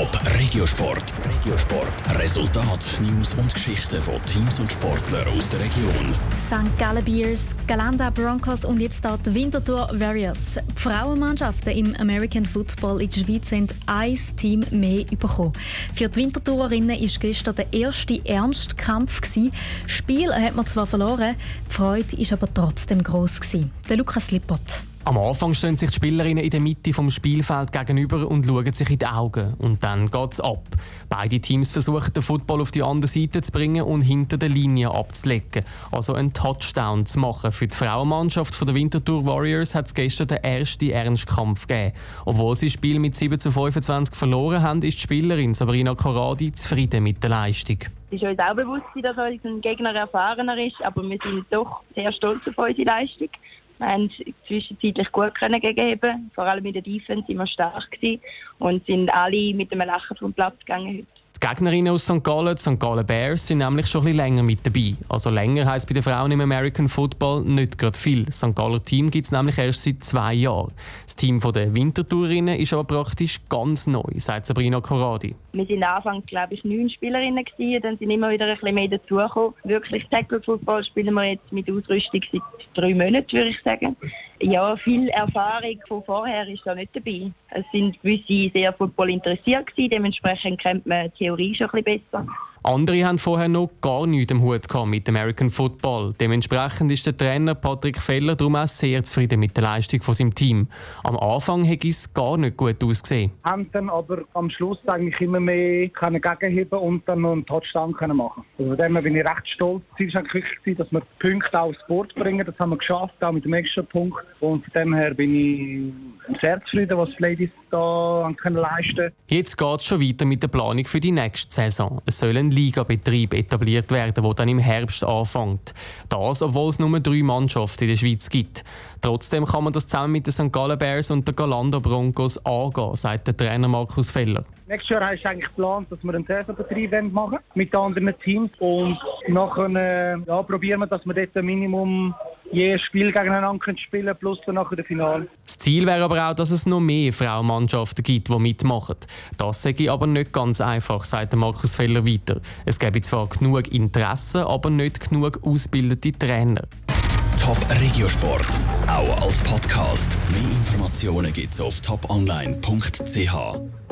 Top Regiosport. Regiosport. Resultat, News und Geschichten von Teams und Sportlern aus der Region. St. Gallen Bears, Galanda Broncos und jetzt die Winterthur Warriors. Die Frauenmannschaften im American Football in der Schweiz haben ein Team mehr bekommen. Für die Winterthurerinnen war gestern der erste ernste Kampf. Das Spiel hat man zwar verloren, die Freude war aber trotzdem gross. Der Lukas Lippert. Am Anfang stehen sich die Spielerinnen in der Mitte vom Spielfeld gegenüber und schauen sich in die Augen. Und dann geht es ab. Beide Teams versuchen, den Football auf die andere Seite zu bringen und hinter der Linie abzulegen. Also einen Touchdown zu machen. Für die Frauenmannschaft der Winterthur Warriors hat es gestern den ersten Ernstkampf gegeben. Obwohl sie das Spiel mit 7 zu 25 verloren haben, ist die Spielerin Sabrina Corradi zufrieden mit der Leistung. Es ist uns auch bewusst, dass unser Gegner erfahrener ist, aber wir sind doch sehr stolz auf unsere Leistung. Wir haben zwischenzeitlich gut können gegeben. Vor allem in der Defense sind wir stark gewesen und sind alle mit einem Lachen vom Platz gegangen heute. Die Gegnerinnen aus St. Gallen, die St. Gallen Bears, sind nämlich schon ein länger mit dabei. Also länger heisst bei den Frauen im American Football nicht gerade viel. Das St. Galler Team gibt es nämlich erst seit zwei Jahren. Das Team der Wintertourinnen ist aber praktisch ganz neu, sagt Sabrina Corradi. Wir waren Anfang, glaube ich, neun Spielerinnen gewesen, dann sind immer wieder ein bisschen mehr dazugekommen. Wirklich Tackle Football spielen wir jetzt mit Ausrüstung seit drei Monaten, würde ich sagen. Ja, viel Erfahrung von vorher ist da nicht dabei. Es sind gewisse sehr Football interessiert gewesen, dementsprechend kennt man die Theorie schon ein bisschen besser. Andere haben vorher noch gar nichts im Hut mit American Football. Dementsprechend ist der Trainer Patrick Feller darum auch sehr zufrieden mit der Leistung von seinem Team. Am Anfang hat es gar nicht gut ausgesehen. Haben dann aber am Schluss eigentlich immer mehr gegenheben und dann noch einen Touchdown können machen. Also von dem bin ich recht stolz. Das Ziel war eigentlich dass wir Punkte aufs Board bringen. Das haben wir geschafft, auch mit dem extra Punkt. Und von dem her bin ich sehr zufrieden, was die Ladies da können leisten Jetzt geht es schon weiter mit der Planung für die nächste Saison. Es soll ein Ligabetrieb etabliert werden, der dann im Herbst anfängt. Das, obwohl es nur drei Mannschaften in der Schweiz gibt. Trotzdem kann man das zusammen mit den St. Gallen Bears und den Galanda Broncos angehen, sagt der Trainer Markus Feller. Nächstes Jahr ist eigentlich geplant, dass wir einen Saisonbetrieb machen mit anderen Teams und nachher äh, ja, probieren wir, dass wir dort ein Minimum jedes Spiel gegeneinander spielen plus dann nachher das Finale. Das Ziel wäre aber auch, dass es noch mehr Frauenmannschaften gibt, die mitmachen. Das sage ich aber nicht ganz einfach, sagt Markus Feller weiter. Es gäbe zwar genug Interesse, aber nicht genug ausgebildete Trainer. Top Regiosport, auch als Podcast. Mehr Informationen gibt es auf toponline.ch.